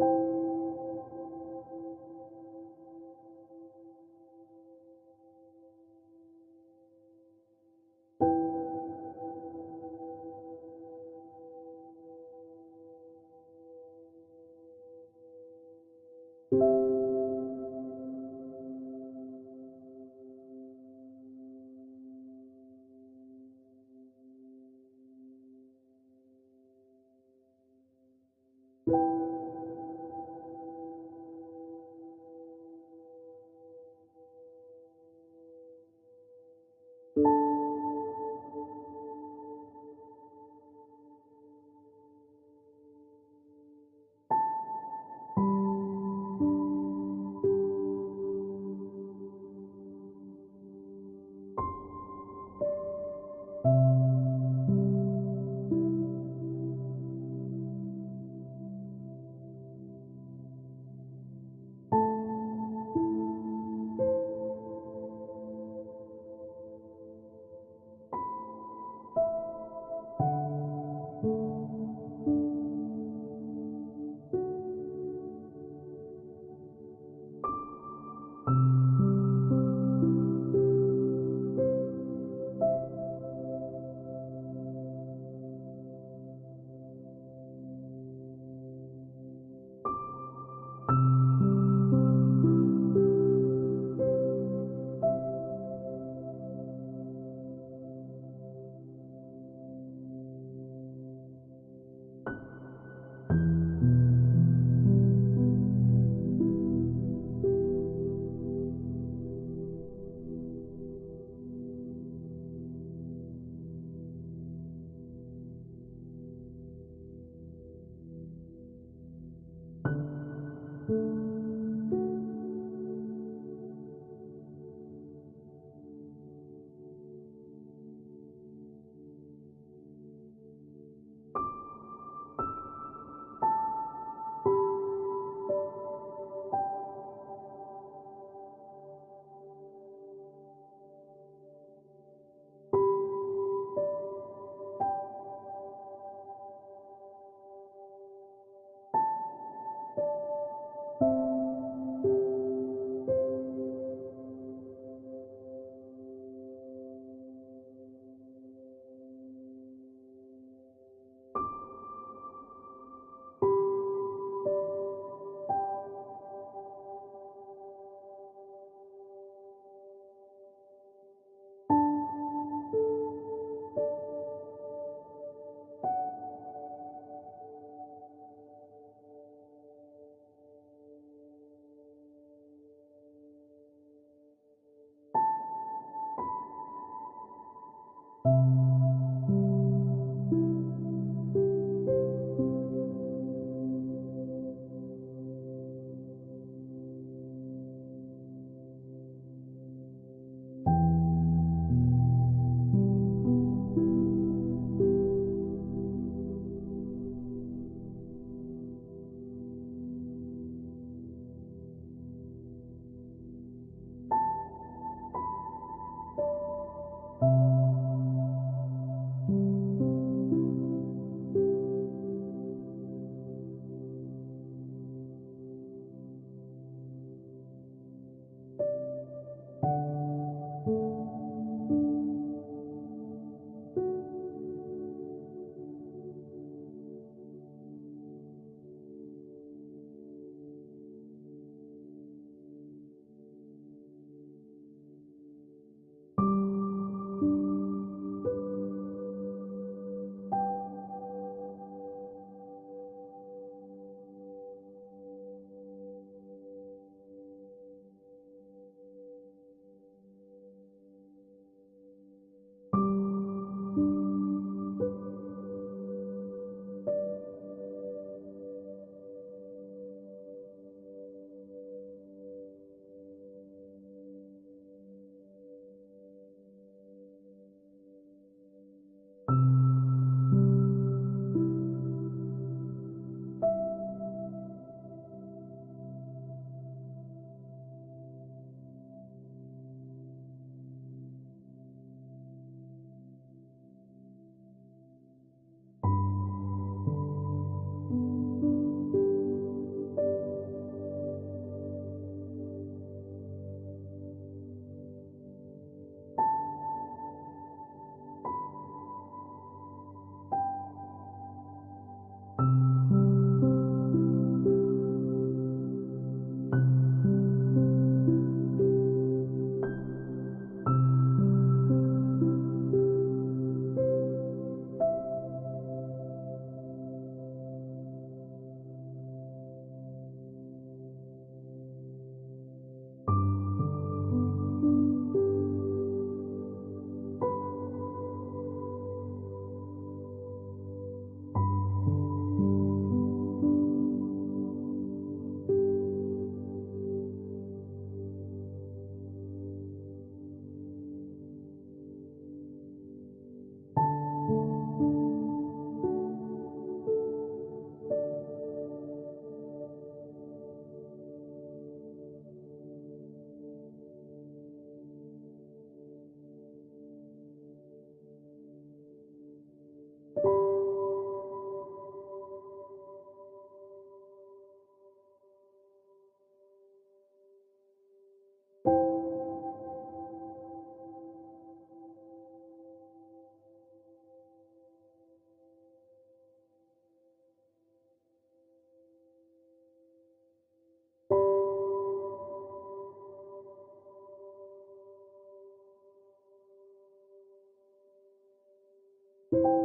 you. you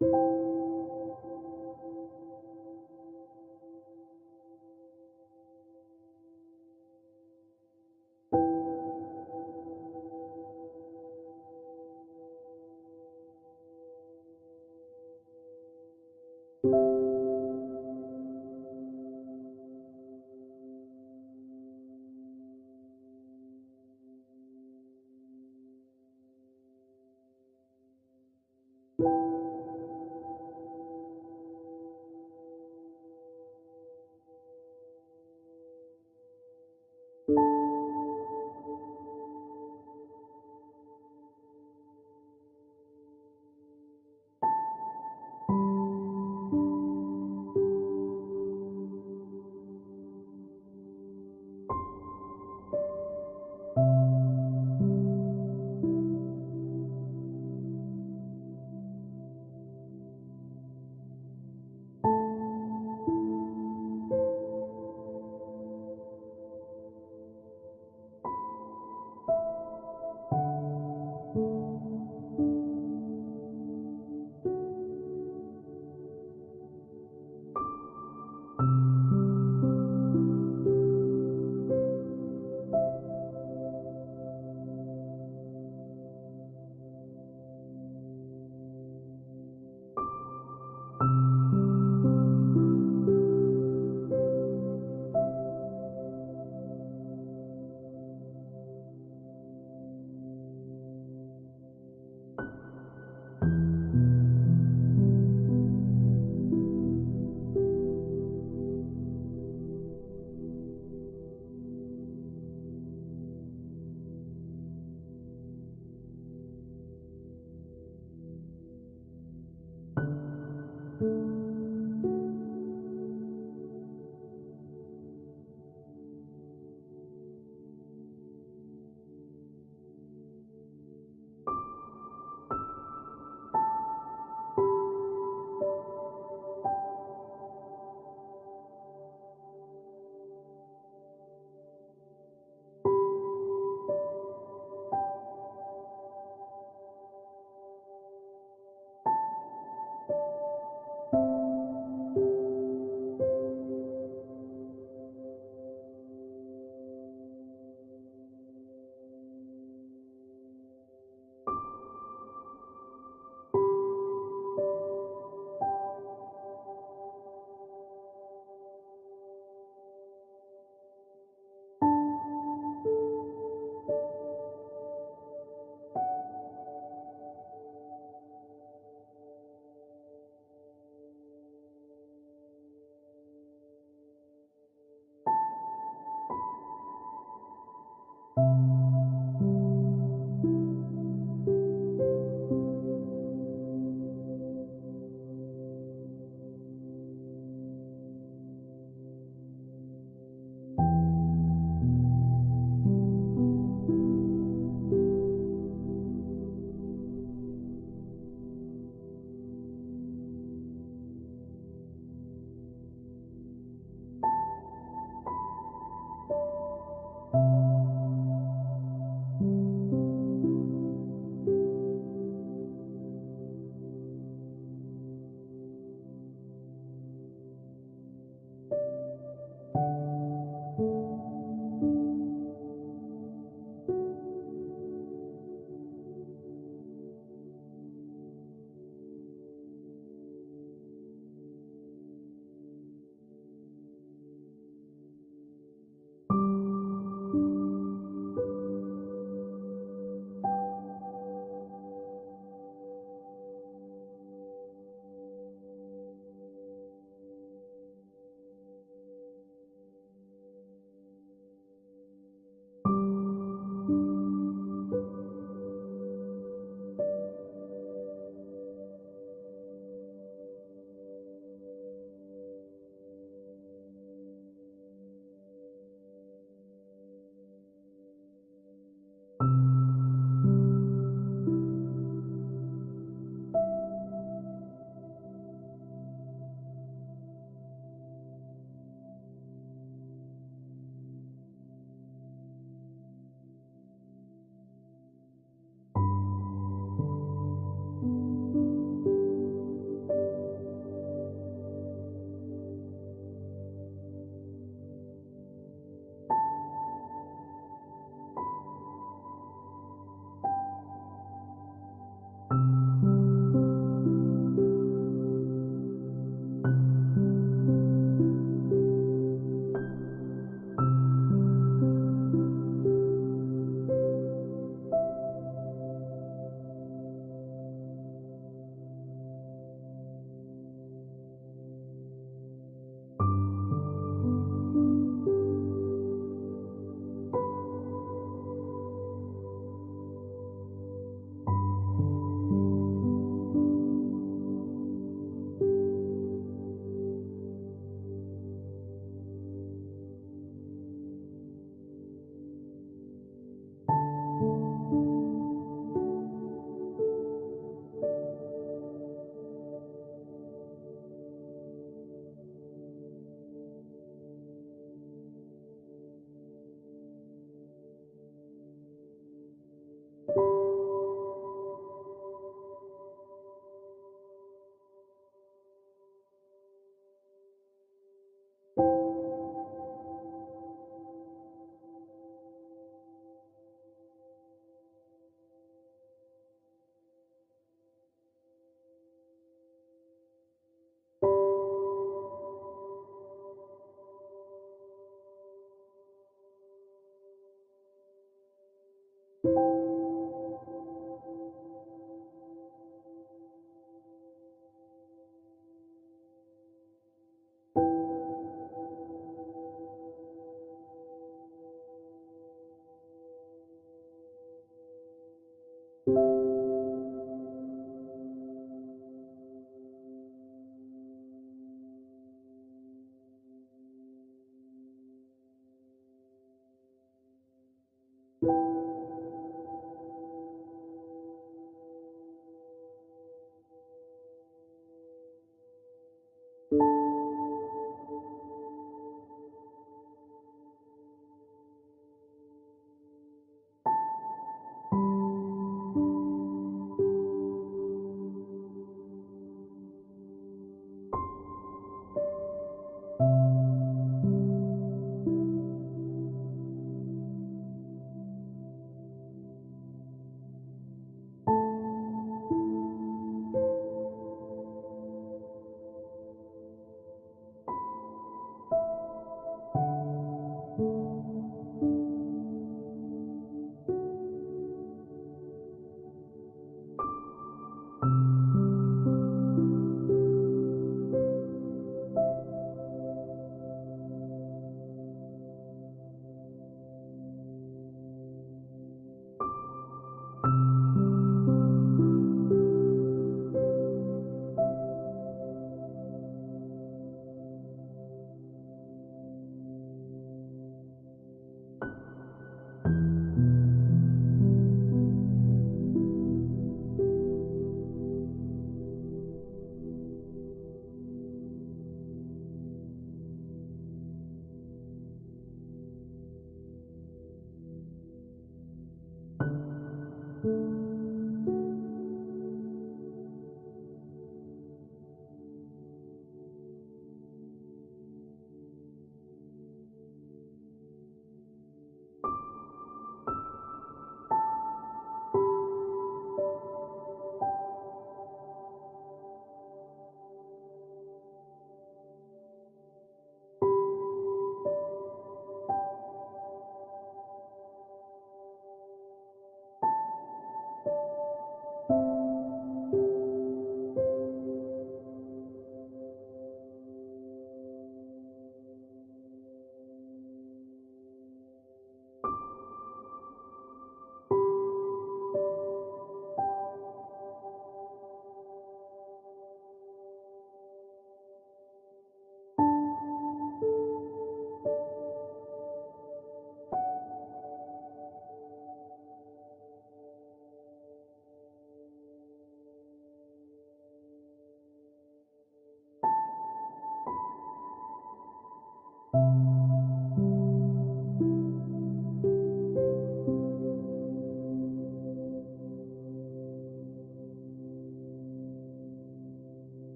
you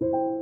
you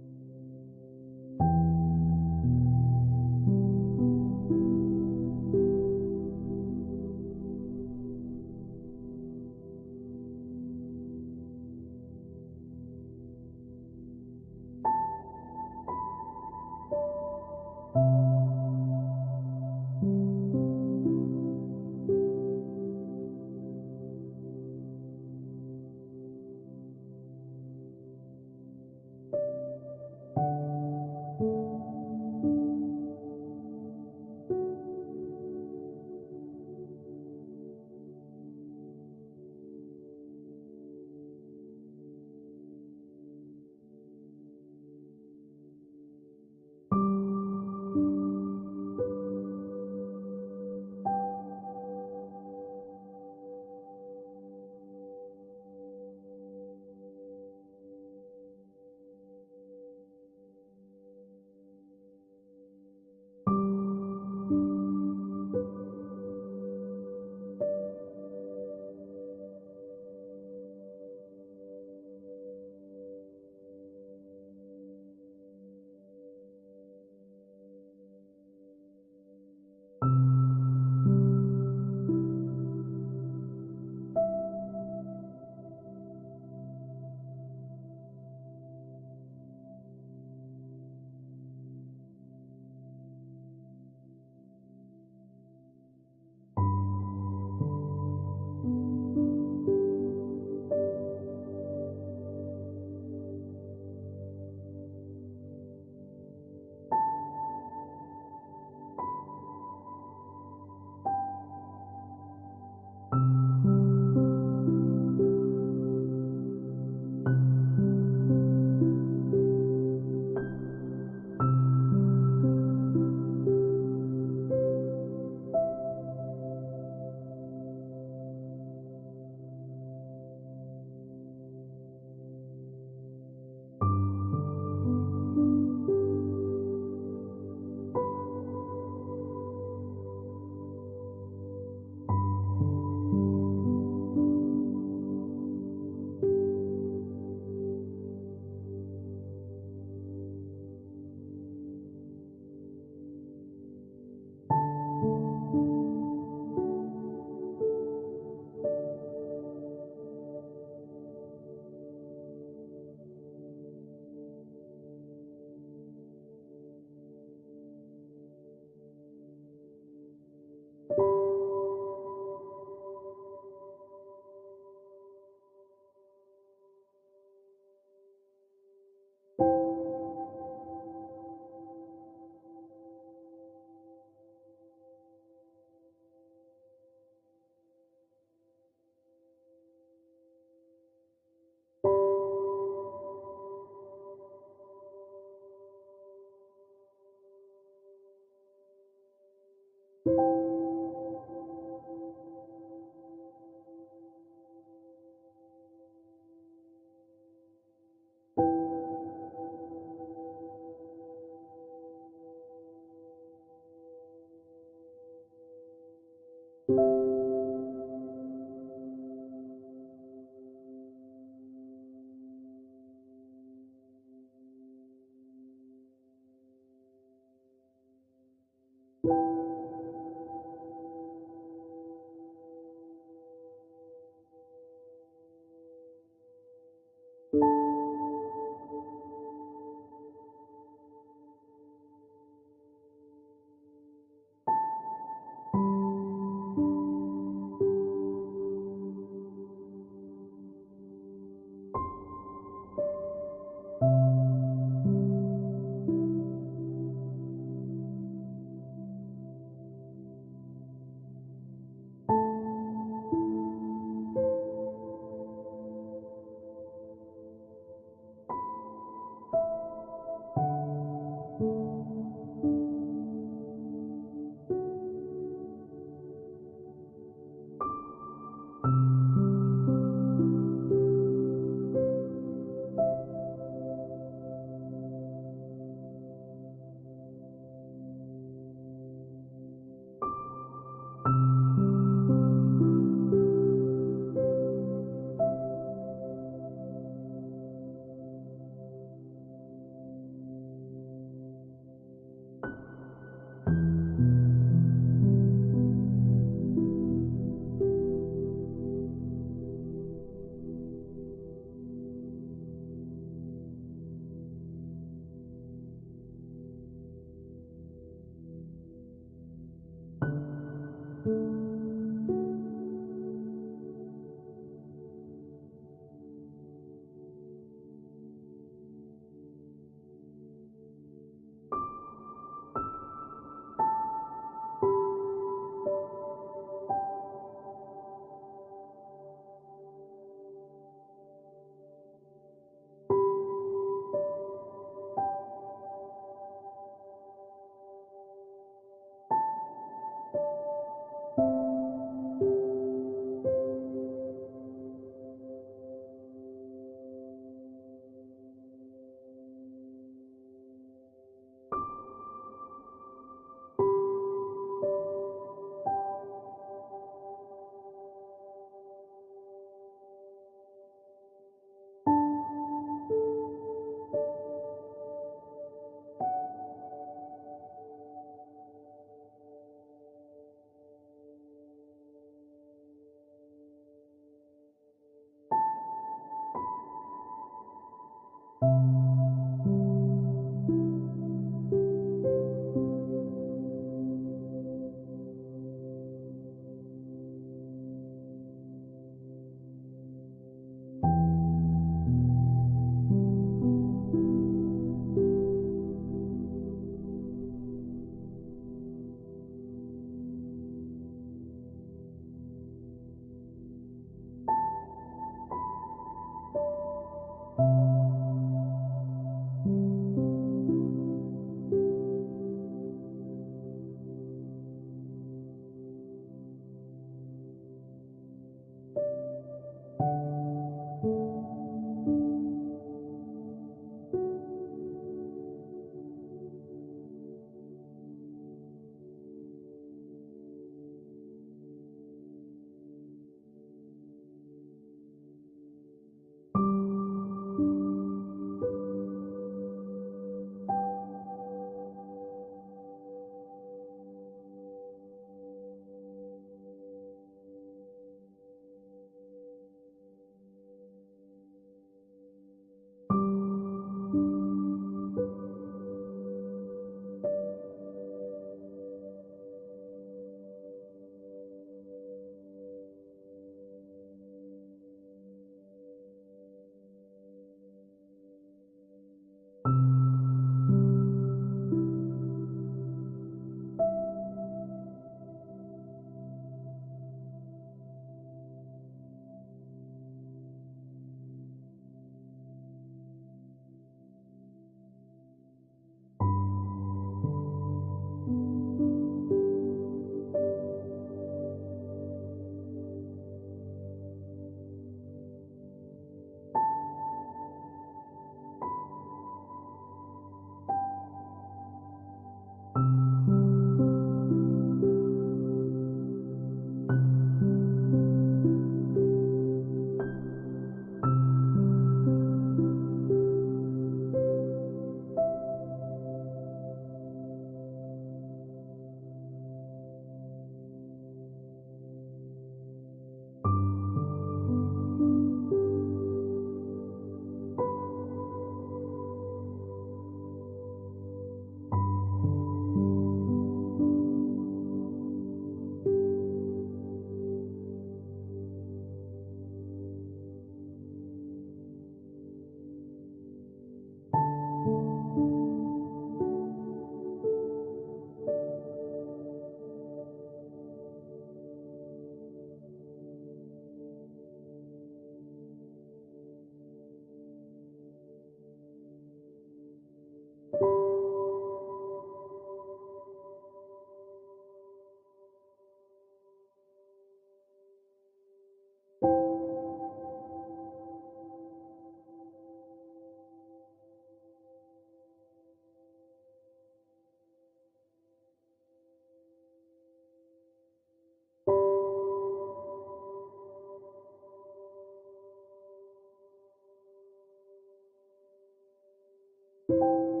you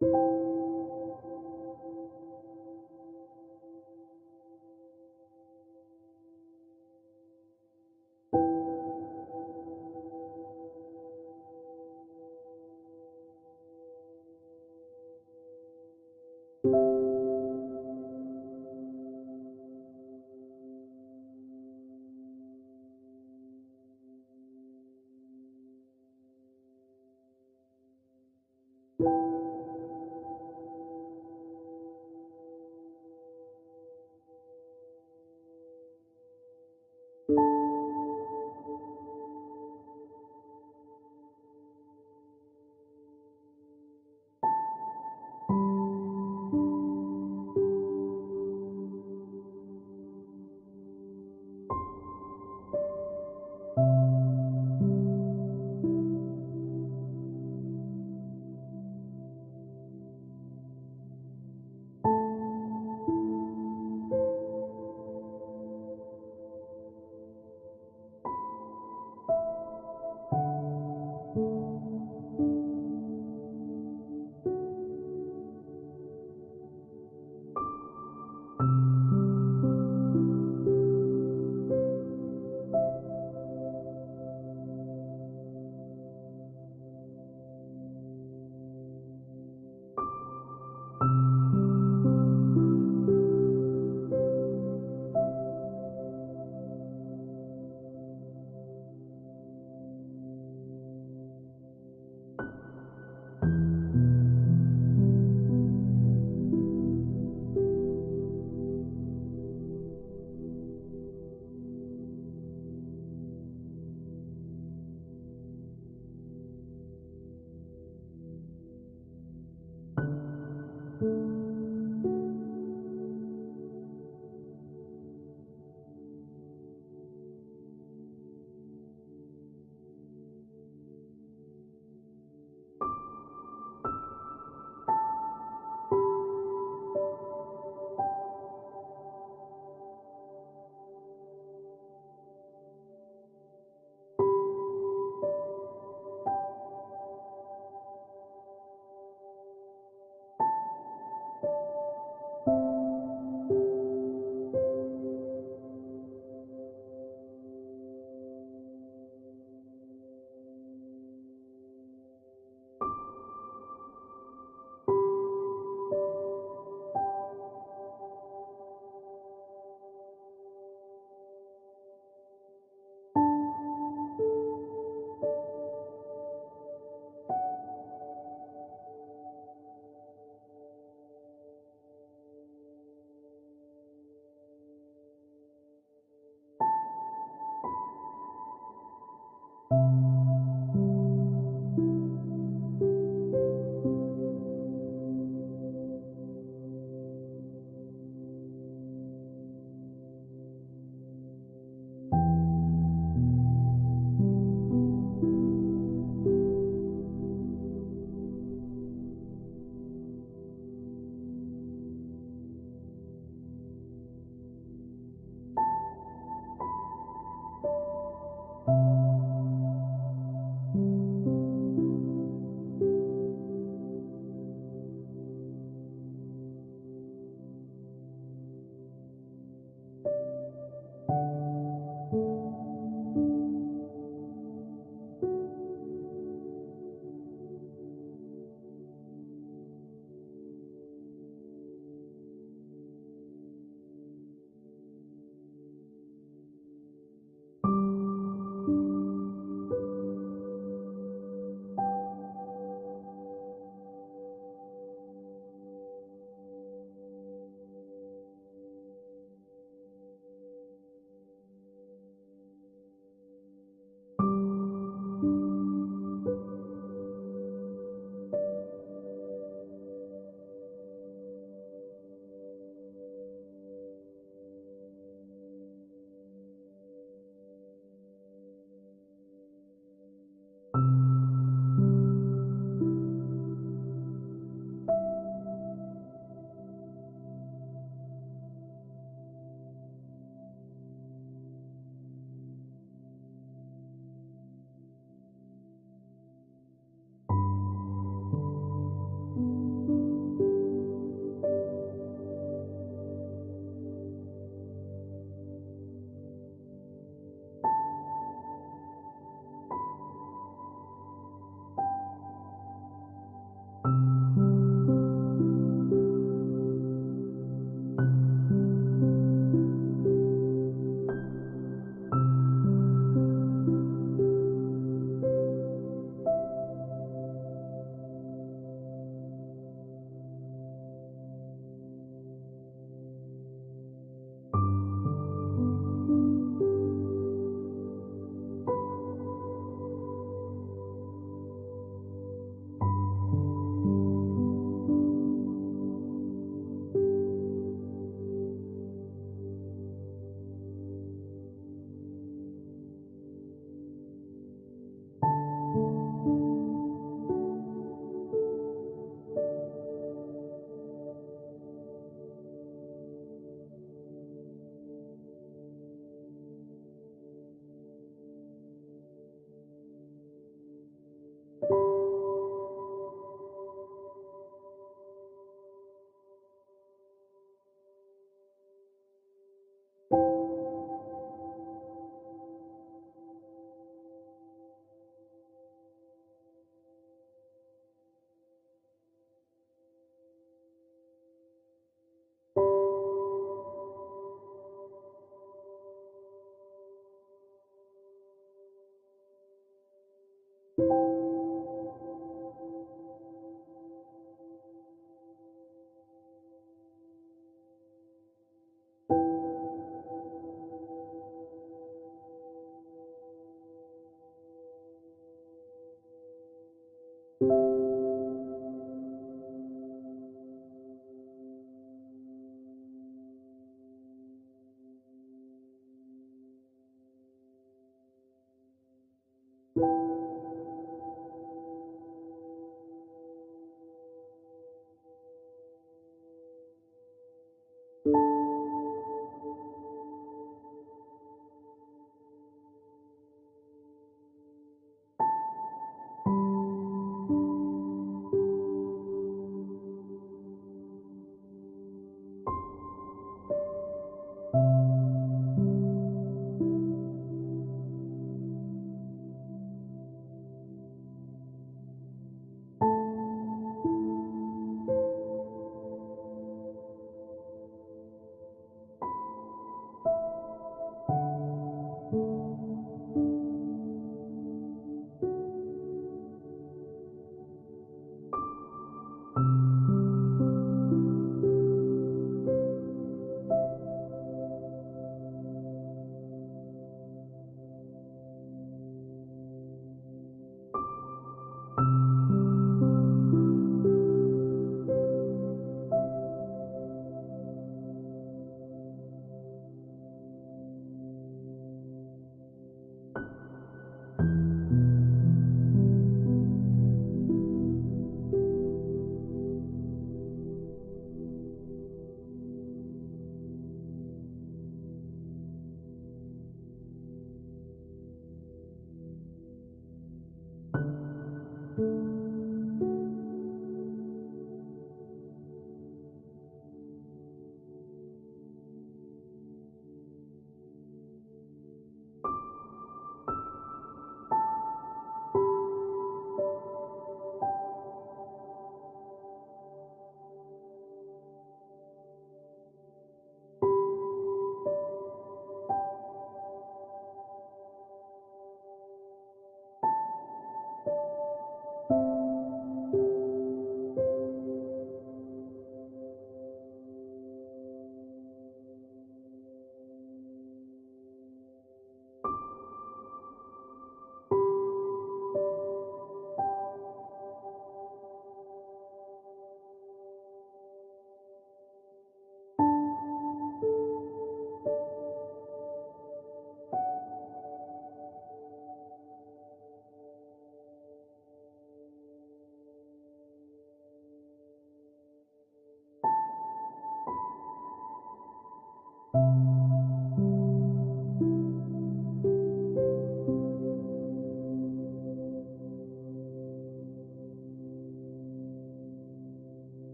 you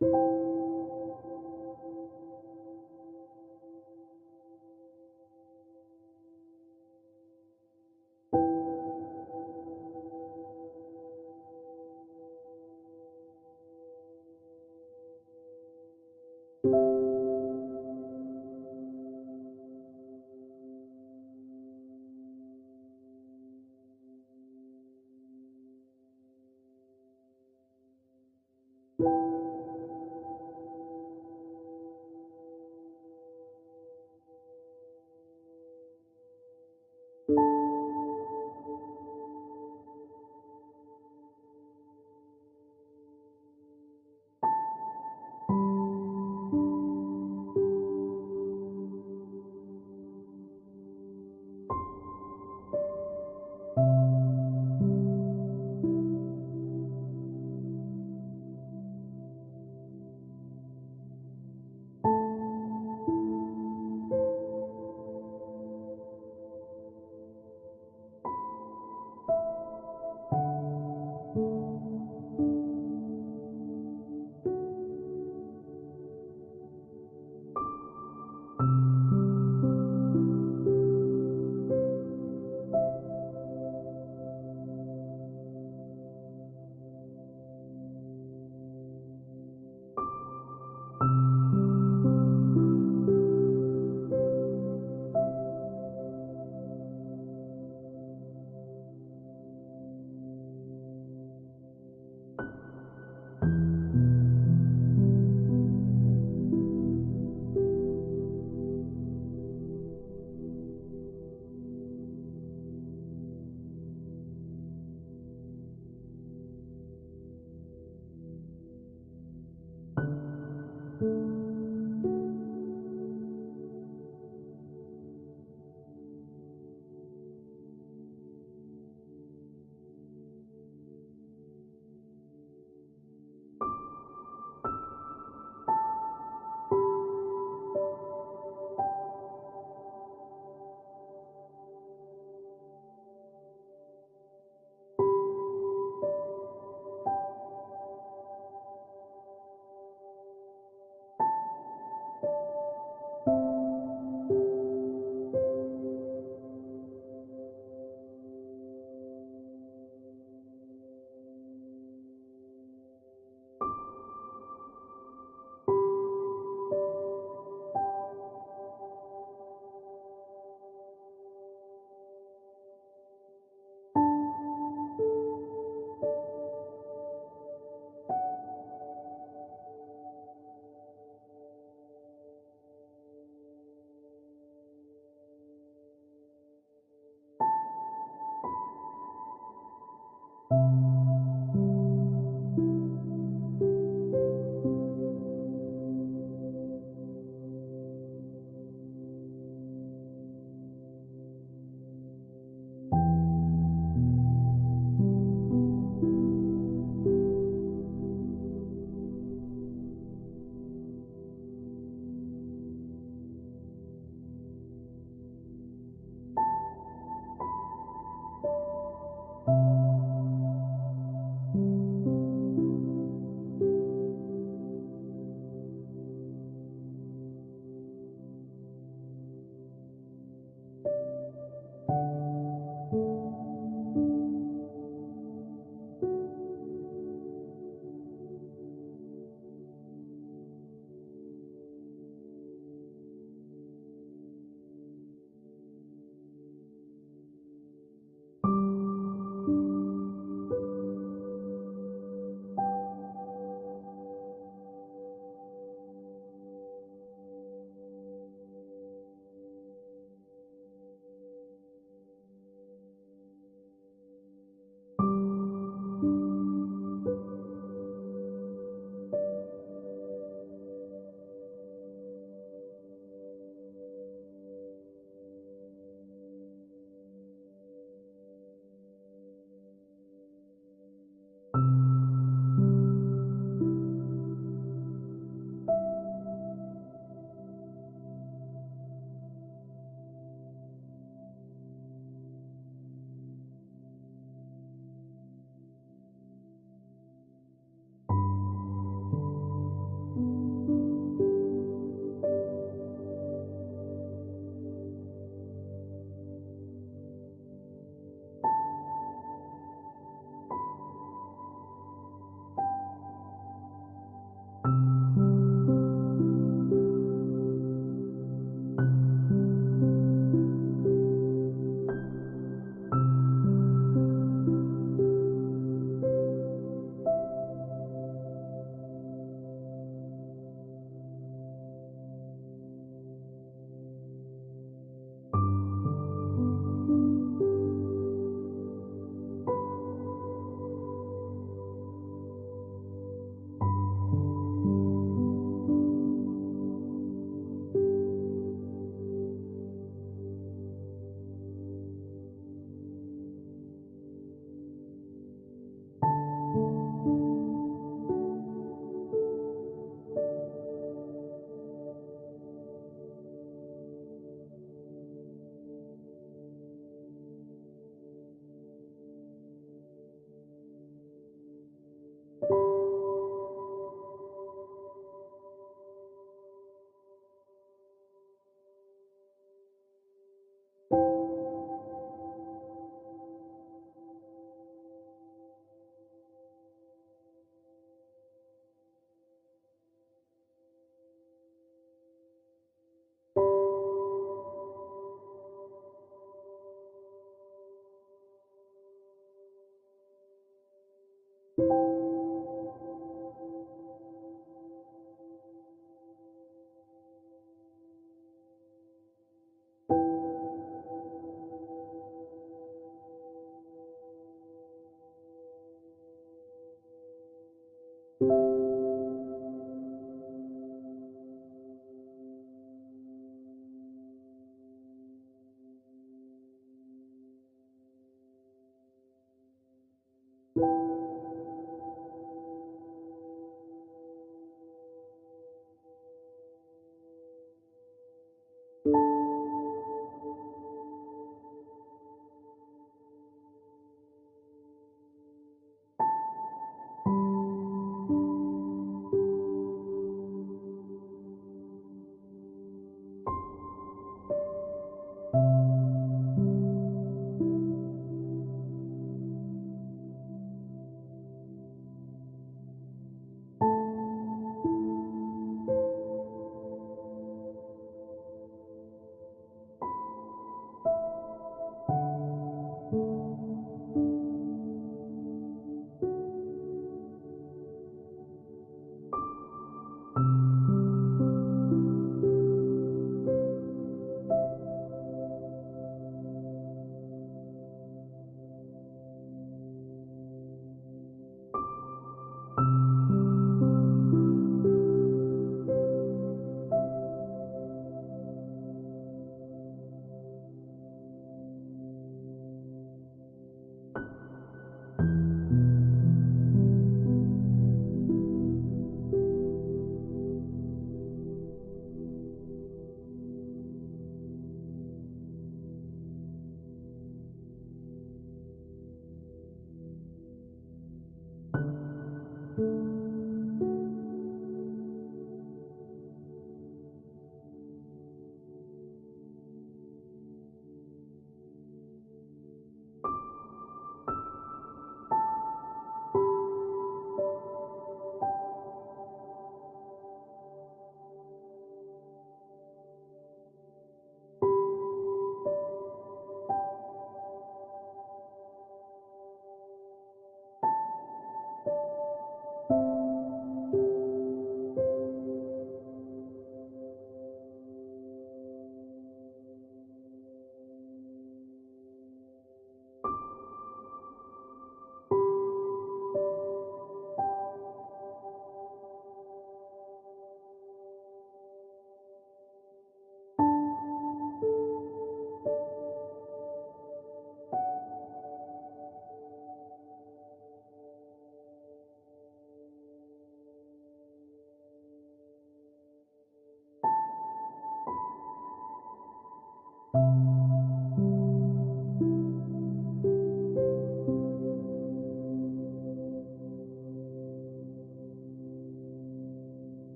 you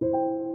you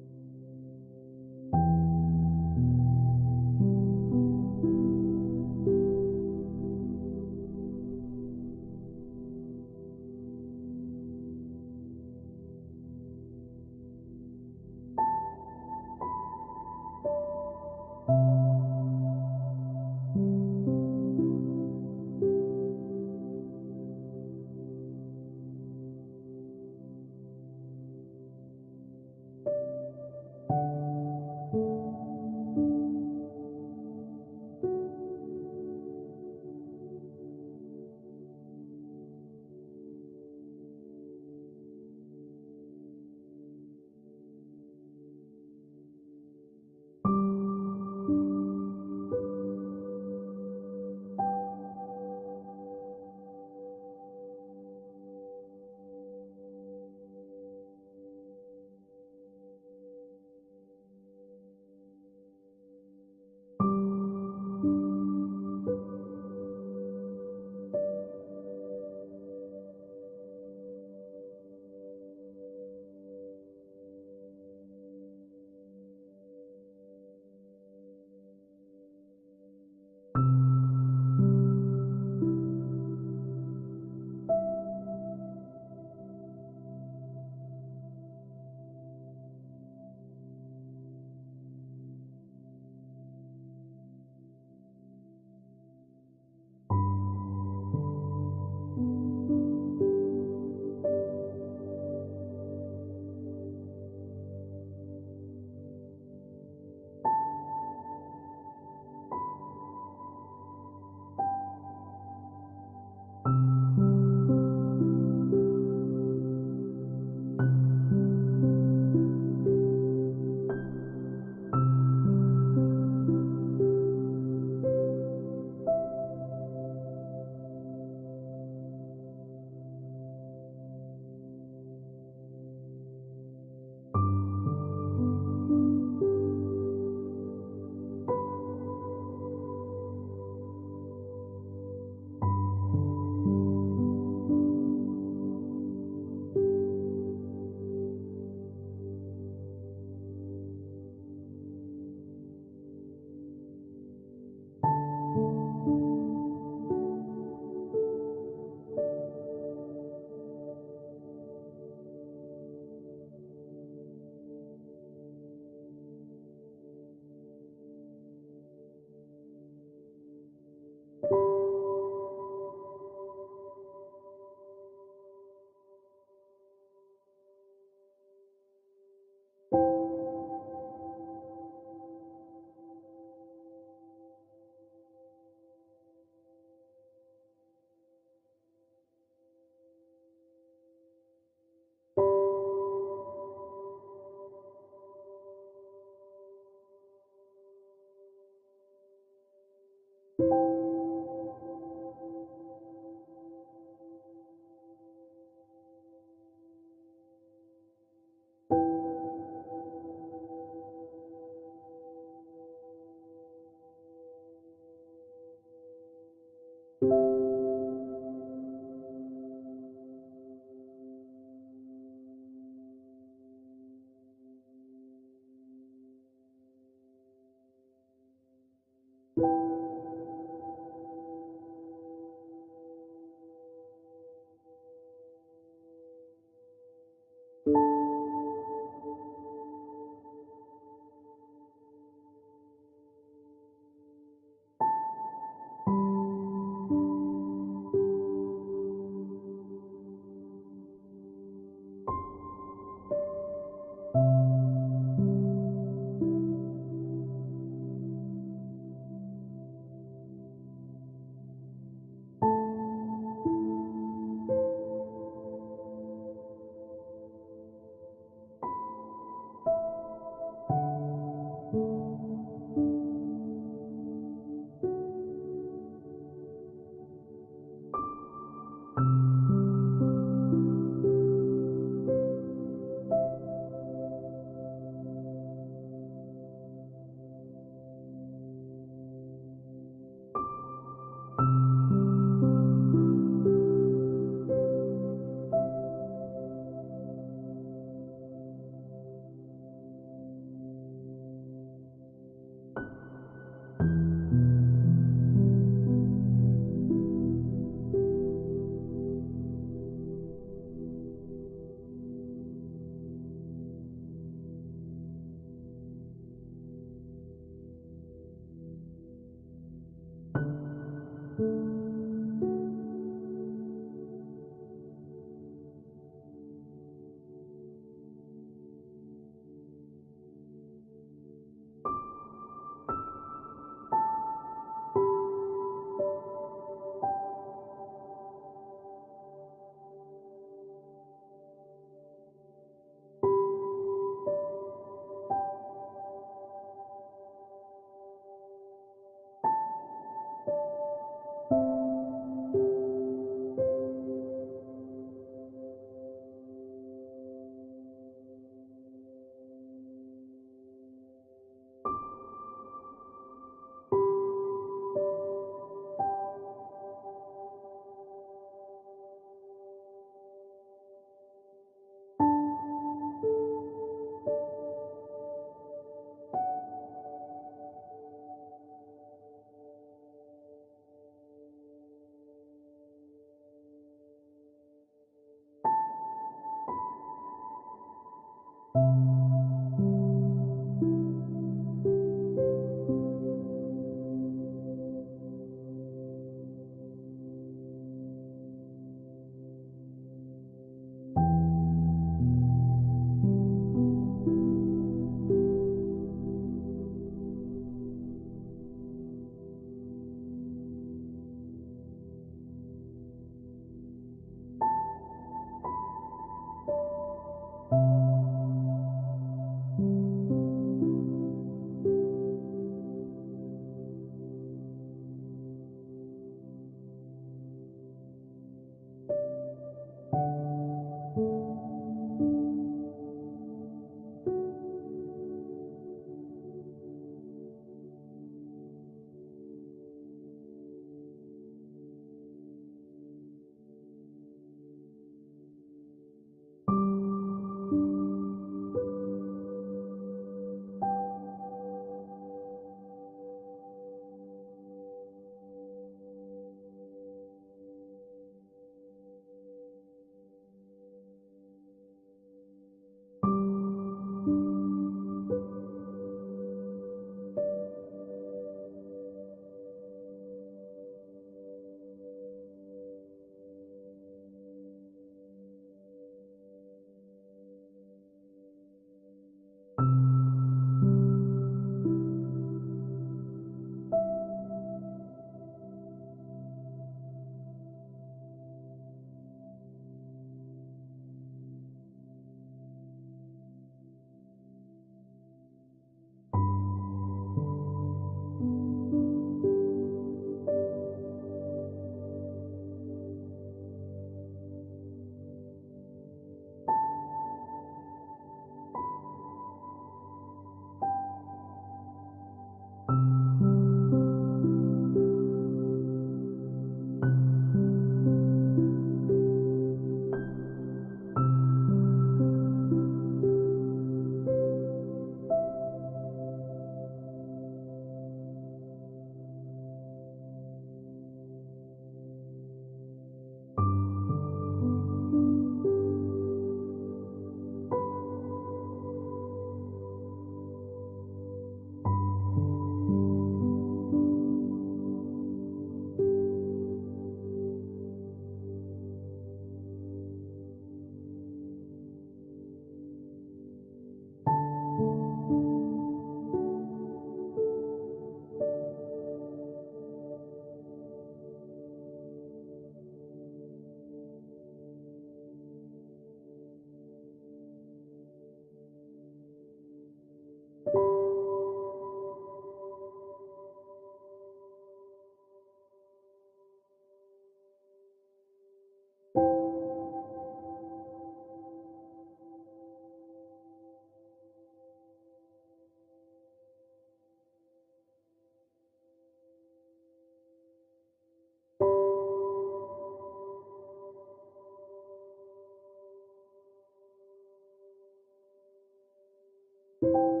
you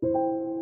you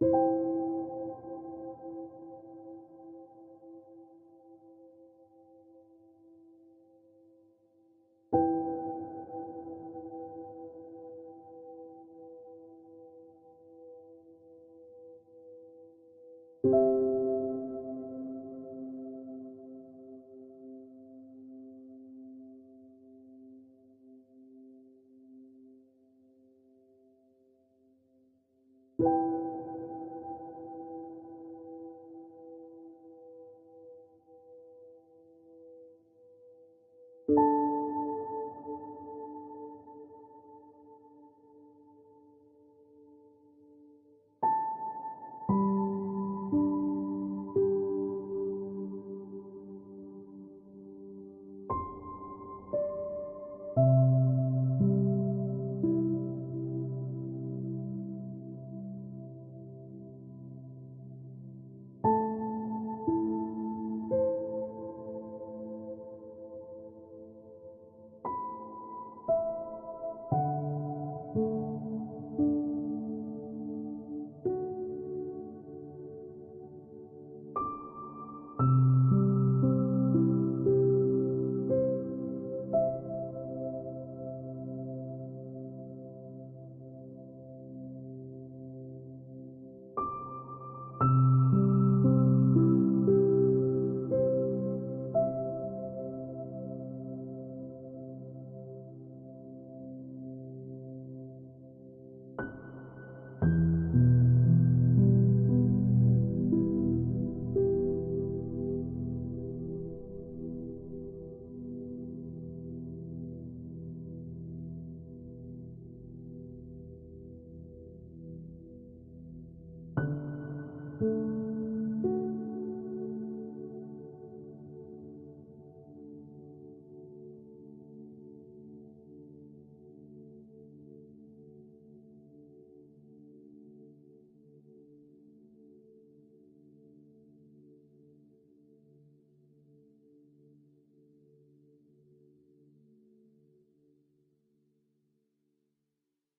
you